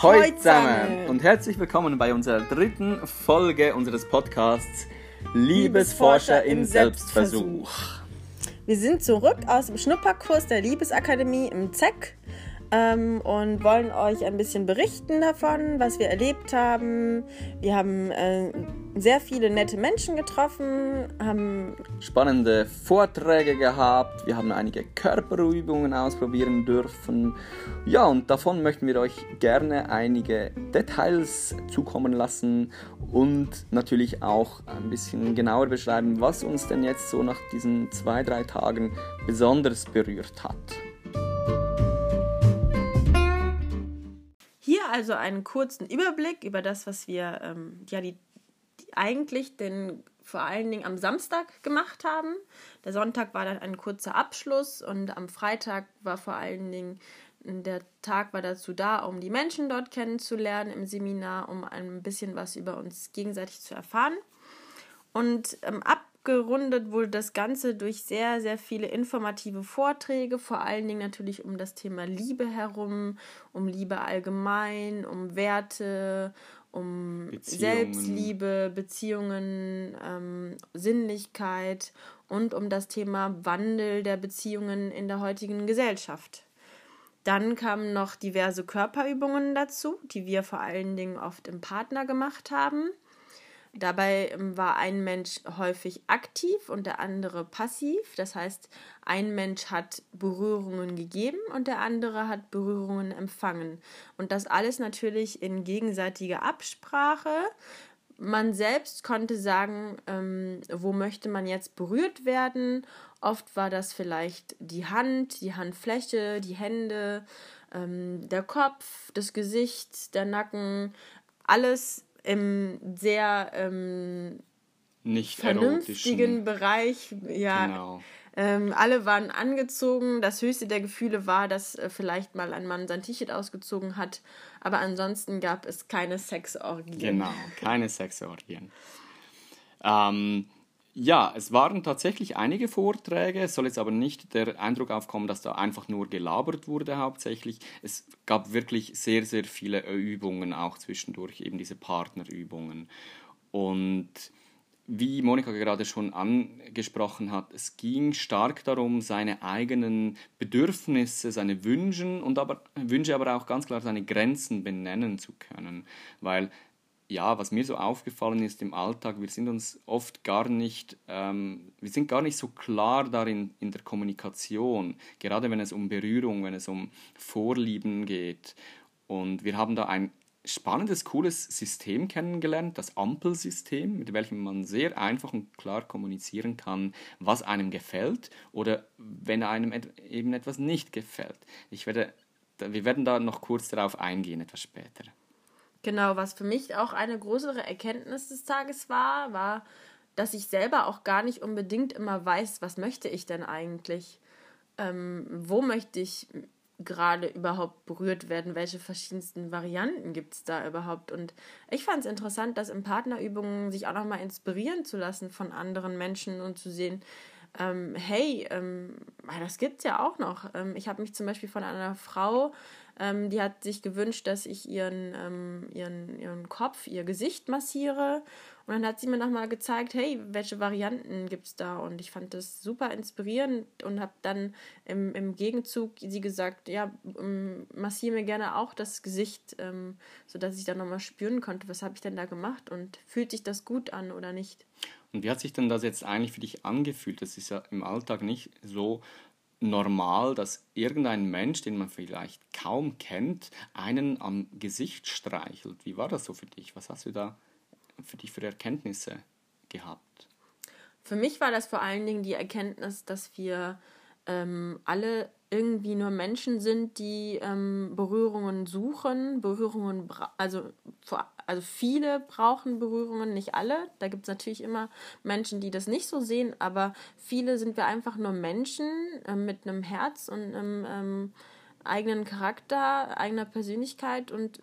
Hallo zusammen. und herzlich willkommen bei unserer dritten Folge unseres Podcasts Liebesforscher im Selbstversuch. Wir sind zurück aus dem Schnupperkurs der Liebesakademie im ZEC ähm, und wollen euch ein bisschen berichten davon, was wir erlebt haben. Wir haben äh, sehr viele nette Menschen getroffen, haben spannende Vorträge gehabt, wir haben einige Körperübungen ausprobieren dürfen. Ja, und davon möchten wir euch gerne einige Details zukommen lassen und natürlich auch ein bisschen genauer beschreiben, was uns denn jetzt so nach diesen zwei, drei Tagen besonders berührt hat. Also einen kurzen Überblick über das, was wir ähm, ja die, die eigentlich den vor allen Dingen am Samstag gemacht haben. Der Sonntag war dann ein kurzer Abschluss und am Freitag war vor allen Dingen der Tag war dazu da, um die Menschen dort kennenzulernen im Seminar, um ein bisschen was über uns gegenseitig zu erfahren. Und ähm, ab abgerundet wurde das Ganze durch sehr, sehr viele informative Vorträge, vor allen Dingen natürlich um das Thema Liebe herum, um Liebe allgemein, um Werte, um Beziehungen. Selbstliebe, Beziehungen, ähm, Sinnlichkeit und um das Thema Wandel der Beziehungen in der heutigen Gesellschaft. Dann kamen noch diverse Körperübungen dazu, die wir vor allen Dingen oft im Partner gemacht haben. Dabei ähm, war ein Mensch häufig aktiv und der andere passiv. Das heißt, ein Mensch hat Berührungen gegeben und der andere hat Berührungen empfangen. Und das alles natürlich in gegenseitiger Absprache. Man selbst konnte sagen, ähm, wo möchte man jetzt berührt werden. Oft war das vielleicht die Hand, die Handfläche, die Hände, ähm, der Kopf, das Gesicht, der Nacken. Alles im sehr ähm, nicht vernünftigen Bereich. Ja, genau. Ähm, alle waren angezogen. Das höchste der Gefühle war, dass äh, vielleicht mal ein Mann sein T-Shirt ausgezogen hat. Aber ansonsten gab es keine Sexorgien. Genau, keine Sexorgien. Ähm, ja, es waren tatsächlich einige Vorträge. Es soll jetzt aber nicht der Eindruck aufkommen, dass da einfach nur gelabert wurde hauptsächlich. Es gab wirklich sehr, sehr viele Übungen, auch zwischendurch eben diese Partnerübungen. Und wie Monika gerade schon angesprochen hat, es ging stark darum, seine eigenen Bedürfnisse, seine Wünsche und aber, Wünsche, aber auch ganz klar seine Grenzen benennen zu können. Weil ja, was mir so aufgefallen ist im Alltag, wir sind uns oft gar nicht, ähm, wir sind gar nicht so klar darin in der Kommunikation, gerade wenn es um Berührung, wenn es um Vorlieben geht. Und wir haben da ein spannendes, cooles System kennengelernt, das Ampelsystem, mit welchem man sehr einfach und klar kommunizieren kann, was einem gefällt oder wenn einem eben etwas nicht gefällt. Ich werde, wir werden da noch kurz darauf eingehen, etwas später. Genau, was für mich auch eine größere Erkenntnis des Tages war, war, dass ich selber auch gar nicht unbedingt immer weiß, was möchte ich denn eigentlich? Ähm, wo möchte ich gerade überhaupt berührt werden? Welche verschiedensten Varianten gibt es da überhaupt? Und ich fand es interessant, das in Partnerübungen sich auch nochmal inspirieren zu lassen von anderen Menschen und zu sehen, ähm, hey, ähm, das gibt es ja auch noch. Ähm, ich habe mich zum Beispiel von einer Frau ähm, die hat sich gewünscht, dass ich ihren, ähm, ihren, ihren Kopf, ihr Gesicht massiere. Und dann hat sie mir nochmal gezeigt, hey, welche Varianten gibt es da? Und ich fand das super inspirierend und habe dann im, im Gegenzug sie gesagt, ja, ähm, massiere mir gerne auch das Gesicht, ähm, sodass ich dann nochmal spüren konnte, was habe ich denn da gemacht und fühlt sich das gut an oder nicht. Und wie hat sich denn das jetzt eigentlich für dich angefühlt? Das ist ja im Alltag nicht so normal, dass irgendein Mensch, den man vielleicht kaum kennt, einen am Gesicht streichelt. Wie war das so für dich? Was hast du da für dich für Erkenntnisse gehabt? Für mich war das vor allen Dingen die Erkenntnis, dass wir ähm, alle irgendwie nur Menschen sind, die ähm, Berührungen suchen, Berührungen, also, also viele brauchen Berührungen, nicht alle. Da gibt es natürlich immer Menschen, die das nicht so sehen, aber viele sind wir einfach nur Menschen äh, mit einem Herz und einem ähm, eigenen Charakter, eigener Persönlichkeit und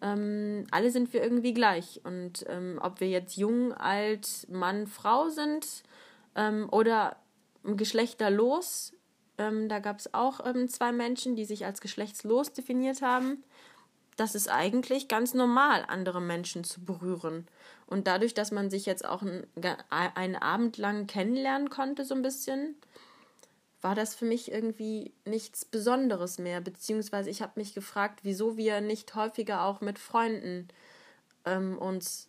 ähm, alle sind wir irgendwie gleich. Und ähm, ob wir jetzt jung, alt, Mann, Frau sind ähm, oder geschlechterlos, ähm, da gab es auch ähm, zwei Menschen, die sich als geschlechtslos definiert haben. Das ist eigentlich ganz normal, andere Menschen zu berühren. Und dadurch, dass man sich jetzt auch einen, einen Abend lang kennenlernen konnte, so ein bisschen, war das für mich irgendwie nichts Besonderes mehr. Beziehungsweise ich habe mich gefragt, wieso wir nicht häufiger auch mit Freunden ähm, uns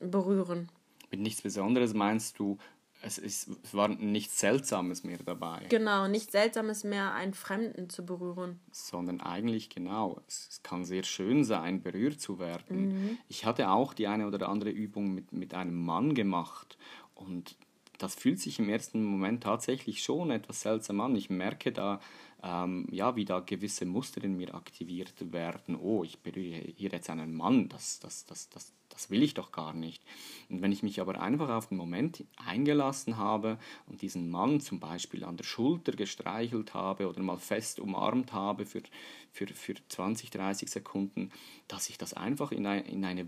berühren. Mit nichts Besonderes meinst du, es, ist, es war nichts Seltsames mehr dabei. Genau, nichts Seltsames mehr, einen Fremden zu berühren. Sondern eigentlich genau, es, es kann sehr schön sein, berührt zu werden. Mhm. Ich hatte auch die eine oder andere Übung mit, mit einem Mann gemacht und das fühlt sich im ersten Moment tatsächlich schon etwas seltsam an. Ich merke da, ähm, ja, wie da gewisse Muster in mir aktiviert werden. Oh, ich berühre hier jetzt einen Mann, das, das, das, das, das will ich doch gar nicht. Und wenn ich mich aber einfach auf den Moment eingelassen habe und diesen Mann zum Beispiel an der Schulter gestreichelt habe oder mal fest umarmt habe für, für, für 20, 30 Sekunden, dass ich das einfach in, ein, in eine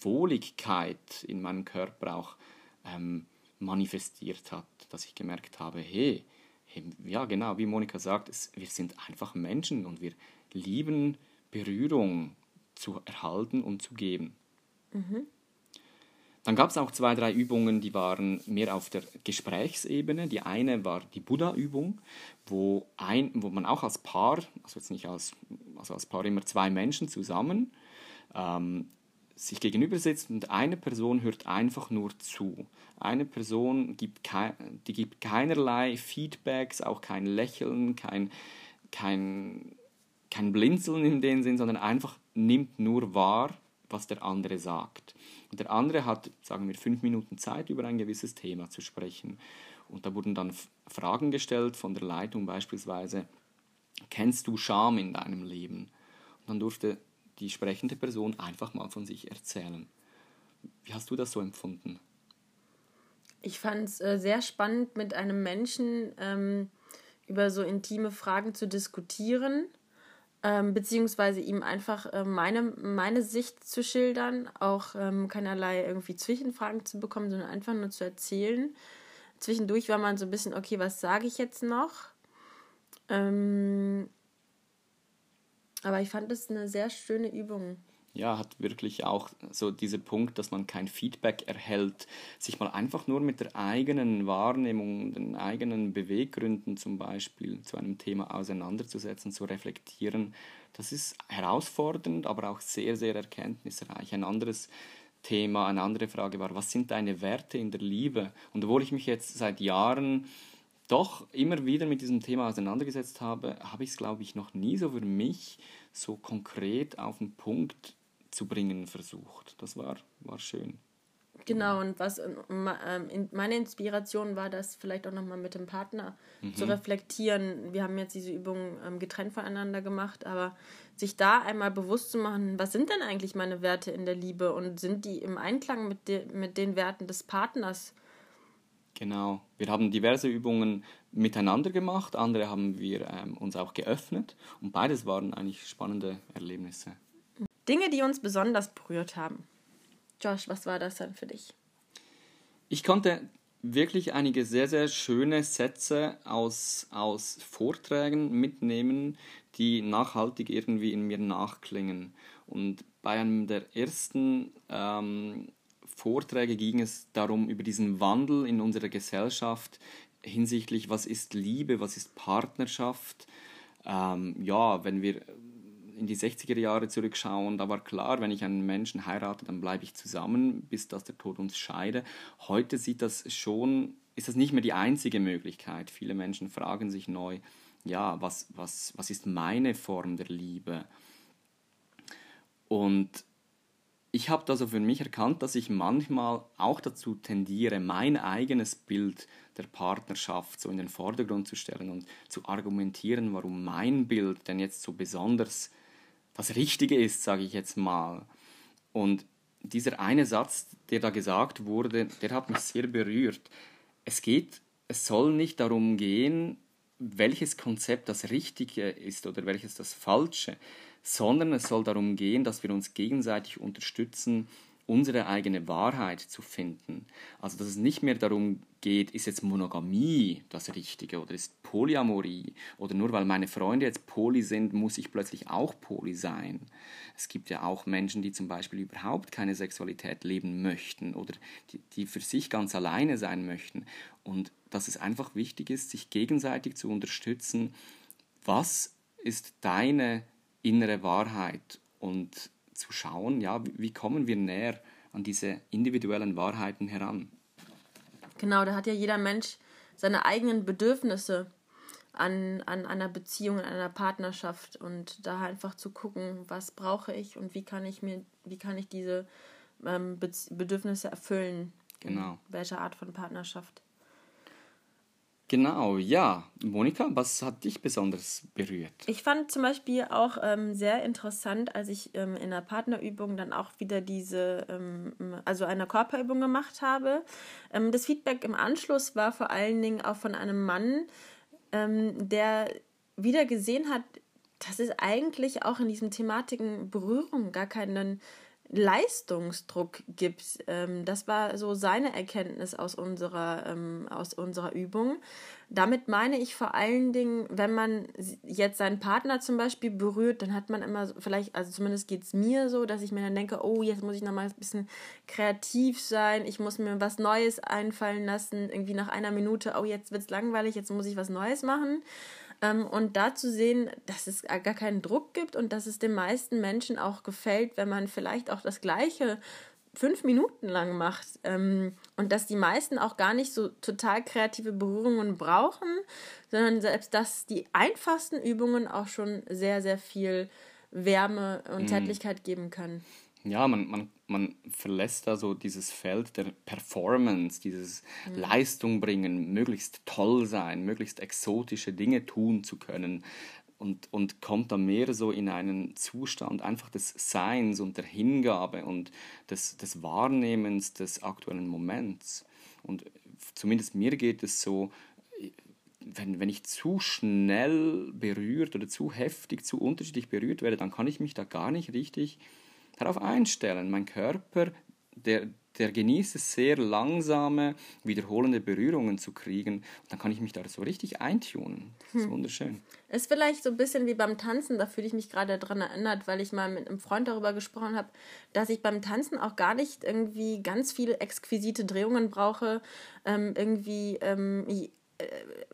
Wohligkeit in meinem Körper auch ähm, manifestiert hat, dass ich gemerkt habe, hey, hey ja genau, wie Monika sagt, es, wir sind einfach Menschen und wir lieben Berührung zu erhalten und zu geben. Mhm. Dann gab es auch zwei, drei Übungen, die waren mehr auf der Gesprächsebene. Die eine war die Buddha-Übung, wo, wo man auch als Paar, also jetzt nicht als, also als Paar immer zwei Menschen zusammen, ähm, sich gegenüber sitzt und eine Person hört einfach nur zu. Eine Person gibt, kei die gibt keinerlei Feedbacks, auch kein Lächeln, kein, kein, kein Blinzeln in dem Sinn, sondern einfach nimmt nur wahr, was der andere sagt. Und der andere hat, sagen wir, fünf Minuten Zeit, über ein gewisses Thema zu sprechen. Und da wurden dann Fragen gestellt von der Leitung beispielsweise, kennst du Scham in deinem Leben? Und dann durfte die sprechende Person einfach mal von sich erzählen. Wie hast du das so empfunden? Ich fand es äh, sehr spannend, mit einem Menschen ähm, über so intime Fragen zu diskutieren ähm, beziehungsweise ihm einfach äh, meine, meine Sicht zu schildern, auch ähm, keinerlei irgendwie Zwischenfragen zu bekommen, sondern einfach nur zu erzählen. Zwischendurch war man so ein bisschen, okay, was sage ich jetzt noch? Ähm, aber ich fand es eine sehr schöne Übung ja, hat wirklich auch so diesen Punkt, dass man kein Feedback erhält, sich mal einfach nur mit der eigenen Wahrnehmung, den eigenen Beweggründen zum Beispiel zu einem Thema auseinanderzusetzen, zu reflektieren. Das ist herausfordernd, aber auch sehr, sehr erkenntnisreich. Ein anderes Thema, eine andere Frage war, was sind deine Werte in der Liebe? Und obwohl ich mich jetzt seit Jahren doch immer wieder mit diesem Thema auseinandergesetzt habe, habe ich es, glaube ich, noch nie so für mich so konkret auf den Punkt zu bringen versucht. Das war, war schön. Genau, und was ähm, meine Inspiration war, das vielleicht auch nochmal mit dem Partner mhm. zu reflektieren. Wir haben jetzt diese Übung ähm, getrennt voneinander gemacht, aber sich da einmal bewusst zu machen, was sind denn eigentlich meine Werte in der Liebe und sind die im Einklang mit, de mit den Werten des Partners? Genau, wir haben diverse Übungen miteinander gemacht, andere haben wir ähm, uns auch geöffnet und beides waren eigentlich spannende Erlebnisse. Dinge, die uns besonders berührt haben. Josh, was war das dann für dich? Ich konnte wirklich einige sehr, sehr schöne Sätze aus, aus Vorträgen mitnehmen, die nachhaltig irgendwie in mir nachklingen. Und bei einem der ersten ähm, Vorträge ging es darum, über diesen Wandel in unserer Gesellschaft hinsichtlich, was ist Liebe, was ist Partnerschaft. Ähm, ja, wenn wir in die 60er Jahre zurückschauen, da war klar, wenn ich einen Menschen heirate, dann bleibe ich zusammen, bis dass der Tod uns scheide. Heute sieht das schon, ist das nicht mehr die einzige Möglichkeit. Viele Menschen fragen sich neu, ja, was, was, was ist meine Form der Liebe? Und ich habe also für mich erkannt, dass ich manchmal auch dazu tendiere, mein eigenes Bild der Partnerschaft so in den Vordergrund zu stellen und zu argumentieren, warum mein Bild denn jetzt so besonders das Richtige ist, sage ich jetzt mal. Und dieser eine Satz, der da gesagt wurde, der hat mich sehr berührt. Es geht, es soll nicht darum gehen, welches Konzept das Richtige ist oder welches das Falsche, sondern es soll darum gehen, dass wir uns gegenseitig unterstützen unsere eigene Wahrheit zu finden. Also dass es nicht mehr darum geht, ist jetzt Monogamie das Richtige oder ist Polyamorie oder nur weil meine Freunde jetzt poly sind, muss ich plötzlich auch poly sein. Es gibt ja auch Menschen, die zum Beispiel überhaupt keine Sexualität leben möchten oder die, die für sich ganz alleine sein möchten. Und dass es einfach wichtig ist, sich gegenseitig zu unterstützen. Was ist deine innere Wahrheit? Und zu schauen, ja, wie kommen wir näher an diese individuellen Wahrheiten heran. Genau, da hat ja jeder Mensch seine eigenen Bedürfnisse an, an einer Beziehung, an einer Partnerschaft und da einfach zu gucken, was brauche ich und wie kann ich mir, wie kann ich diese ähm, Bedürfnisse erfüllen. Genau. Welche Art von Partnerschaft. Genau, ja. Monika, was hat dich besonders berührt? Ich fand zum Beispiel auch ähm, sehr interessant, als ich ähm, in der Partnerübung dann auch wieder diese, ähm, also eine Körperübung gemacht habe. Ähm, das Feedback im Anschluss war vor allen Dingen auch von einem Mann, ähm, der wieder gesehen hat, dass es eigentlich auch in diesen Thematiken Berührung gar keinen Leistungsdruck gibt. Ähm, das war so seine Erkenntnis aus unserer, ähm, aus unserer Übung. Damit meine ich vor allen Dingen, wenn man jetzt seinen Partner zum Beispiel berührt, dann hat man immer vielleicht, also zumindest geht es mir so, dass ich mir dann denke, oh, jetzt muss ich nochmal ein bisschen kreativ sein, ich muss mir was Neues einfallen lassen, irgendwie nach einer Minute, oh, jetzt wird es langweilig, jetzt muss ich was Neues machen. Ähm, und da zu sehen, dass es gar keinen Druck gibt und dass es den meisten Menschen auch gefällt, wenn man vielleicht auch das Gleiche fünf Minuten lang macht ähm, und dass die meisten auch gar nicht so total kreative Berührungen brauchen, sondern selbst dass die einfachsten Übungen auch schon sehr, sehr viel Wärme und mhm. Zärtlichkeit geben können ja, man, man, man verlässt da so dieses Feld der Performance, dieses mhm. Leistung bringen, möglichst toll sein, möglichst exotische Dinge tun zu können und, und kommt dann mehr so in einen Zustand einfach des Seins und der Hingabe und des, des Wahrnehmens des aktuellen Moments. Und zumindest mir geht es so, wenn, wenn ich zu schnell berührt oder zu heftig, zu unterschiedlich berührt werde, dann kann ich mich da gar nicht richtig darauf einstellen. Mein Körper, der, der genießt es sehr langsame, wiederholende Berührungen zu kriegen. dann kann ich mich da so richtig eintunen. Das ist hm. wunderschön. Ist vielleicht so ein bisschen wie beim Tanzen, da fühle ich mich gerade daran erinnert, weil ich mal mit einem Freund darüber gesprochen habe, dass ich beim Tanzen auch gar nicht irgendwie ganz viele exquisite Drehungen brauche, ähm, irgendwie ähm, äh,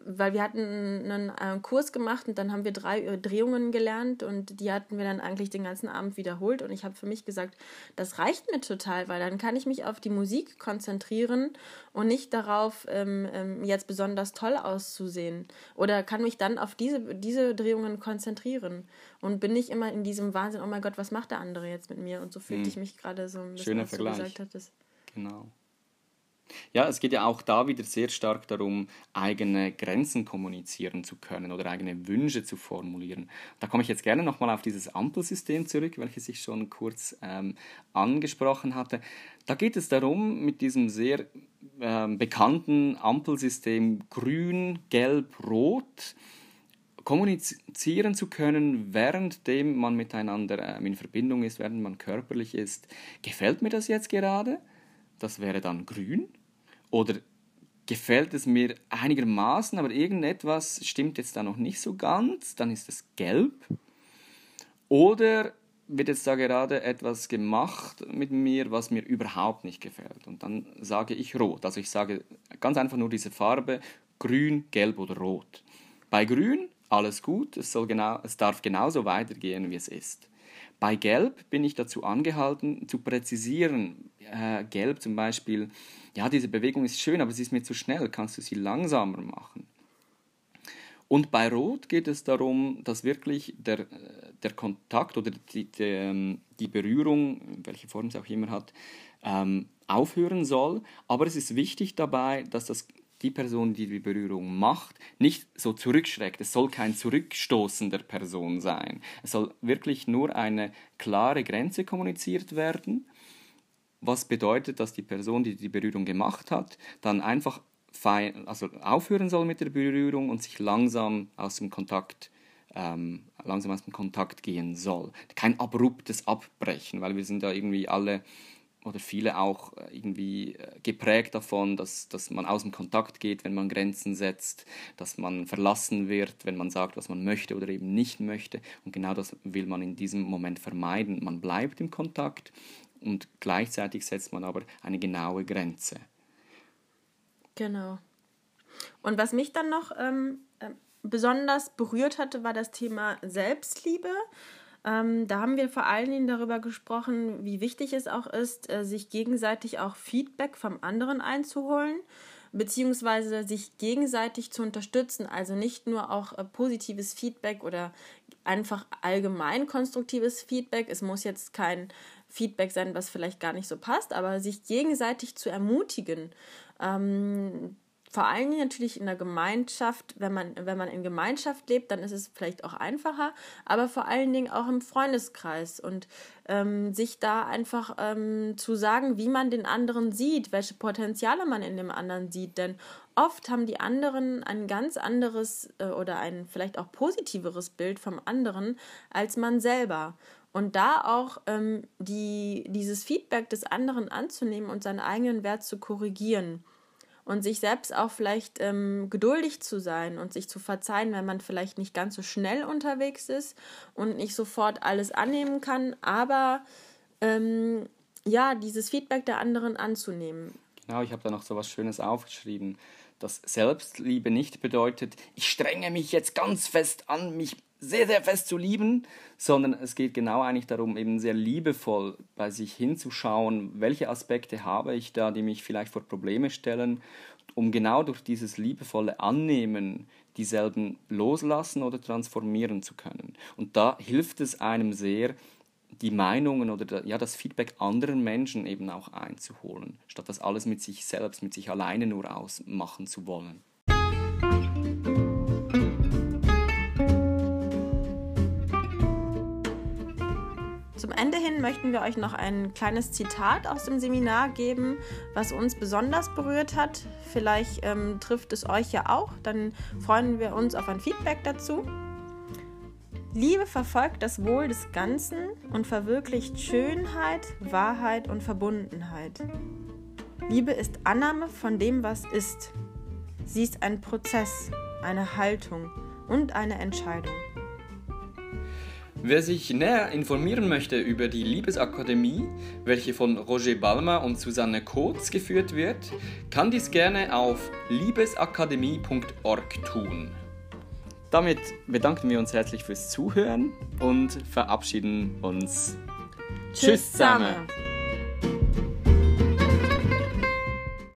weil wir hatten einen äh, Kurs gemacht und dann haben wir drei Drehungen gelernt und die hatten wir dann eigentlich den ganzen Abend wiederholt und ich habe für mich gesagt, das reicht mir total, weil dann kann ich mich auf die Musik konzentrieren und nicht darauf, ähm, ähm, jetzt besonders toll auszusehen oder kann mich dann auf diese, diese Drehungen konzentrieren und bin nicht immer in diesem Wahnsinn, oh mein Gott, was macht der andere jetzt mit mir und so fühlte hm. ich mich gerade so ein bisschen, Schöner Vergleich. gesagt hattest. Genau. Ja, es geht ja auch da wieder sehr stark darum, eigene Grenzen kommunizieren zu können oder eigene Wünsche zu formulieren. Da komme ich jetzt gerne nochmal auf dieses Ampelsystem zurück, welches ich schon kurz ähm, angesprochen hatte. Da geht es darum, mit diesem sehr ähm, bekannten Ampelsystem grün, gelb, rot kommunizieren zu können, währenddem man miteinander ähm, in Verbindung ist, während man körperlich ist. Gefällt mir das jetzt gerade? Das wäre dann grün. Oder gefällt es mir einigermaßen, aber irgendetwas stimmt jetzt da noch nicht so ganz, dann ist es gelb. Oder wird jetzt da gerade etwas gemacht mit mir, was mir überhaupt nicht gefällt. Und dann sage ich rot. Also ich sage ganz einfach nur diese Farbe, grün, gelb oder rot. Bei grün alles gut, es, soll genau, es darf genauso weitergehen, wie es ist. Bei Gelb bin ich dazu angehalten, zu präzisieren. Äh, Gelb zum Beispiel, ja, diese Bewegung ist schön, aber sie ist mir zu schnell. Kannst du sie langsamer machen? Und bei Rot geht es darum, dass wirklich der, der Kontakt oder die, die, ähm, die Berührung, welche Form es auch immer hat, ähm, aufhören soll. Aber es ist wichtig dabei, dass das die Person, die die Berührung macht, nicht so zurückschreckt. Es soll kein Zurückstoßen der Person sein. Es soll wirklich nur eine klare Grenze kommuniziert werden, was bedeutet, dass die Person, die die Berührung gemacht hat, dann einfach fein, also aufhören soll mit der Berührung und sich langsam aus dem Kontakt ähm, langsam aus dem Kontakt gehen soll. Kein abruptes Abbrechen, weil wir sind da irgendwie alle oder viele auch äh, irgendwie äh, geprägt davon, dass, dass man aus dem Kontakt geht, wenn man Grenzen setzt, dass man verlassen wird, wenn man sagt, was man möchte oder eben nicht möchte. Und genau das will man in diesem Moment vermeiden. Man bleibt im Kontakt und gleichzeitig setzt man aber eine genaue Grenze. Genau. Und was mich dann noch ähm, äh, besonders berührt hatte, war das Thema Selbstliebe. Ähm, da haben wir vor allen Dingen darüber gesprochen, wie wichtig es auch ist, äh, sich gegenseitig auch Feedback vom anderen einzuholen, beziehungsweise sich gegenseitig zu unterstützen. Also nicht nur auch äh, positives Feedback oder einfach allgemein konstruktives Feedback. Es muss jetzt kein Feedback sein, was vielleicht gar nicht so passt, aber sich gegenseitig zu ermutigen. Ähm, vor allen Dingen natürlich in der Gemeinschaft, wenn man, wenn man in Gemeinschaft lebt, dann ist es vielleicht auch einfacher, aber vor allen Dingen auch im Freundeskreis und ähm, sich da einfach ähm, zu sagen, wie man den anderen sieht, welche Potenziale man in dem anderen sieht, denn oft haben die anderen ein ganz anderes äh, oder ein vielleicht auch positiveres Bild vom anderen als man selber. Und da auch ähm, die, dieses Feedback des anderen anzunehmen und seinen eigenen Wert zu korrigieren und sich selbst auch vielleicht ähm, geduldig zu sein und sich zu verzeihen, wenn man vielleicht nicht ganz so schnell unterwegs ist und nicht sofort alles annehmen kann, aber ähm, ja, dieses Feedback der anderen anzunehmen. Genau, ich habe da noch so was Schönes aufgeschrieben, dass Selbstliebe nicht bedeutet, ich strenge mich jetzt ganz fest an, mich sehr, sehr fest zu lieben, sondern es geht genau eigentlich darum, eben sehr liebevoll bei sich hinzuschauen, welche Aspekte habe ich da, die mich vielleicht vor Probleme stellen, um genau durch dieses liebevolle Annehmen dieselben loslassen oder transformieren zu können. Und da hilft es einem sehr, die Meinungen oder ja, das Feedback anderen Menschen eben auch einzuholen, statt das alles mit sich selbst, mit sich alleine nur ausmachen zu wollen. Ende hin möchten wir euch noch ein kleines Zitat aus dem Seminar geben, was uns besonders berührt hat. Vielleicht ähm, trifft es euch ja auch, dann freuen wir uns auf ein Feedback dazu. Liebe verfolgt das Wohl des Ganzen und verwirklicht Schönheit, Wahrheit und Verbundenheit. Liebe ist Annahme von dem, was ist. Sie ist ein Prozess, eine Haltung und eine Entscheidung. Wer sich näher informieren möchte über die Liebesakademie, welche von Roger Balmer und Susanne Kotz geführt wird, kann dies gerne auf liebesakademie.org tun. Damit bedanken wir uns herzlich fürs Zuhören und verabschieden uns. Tschüss zusammen!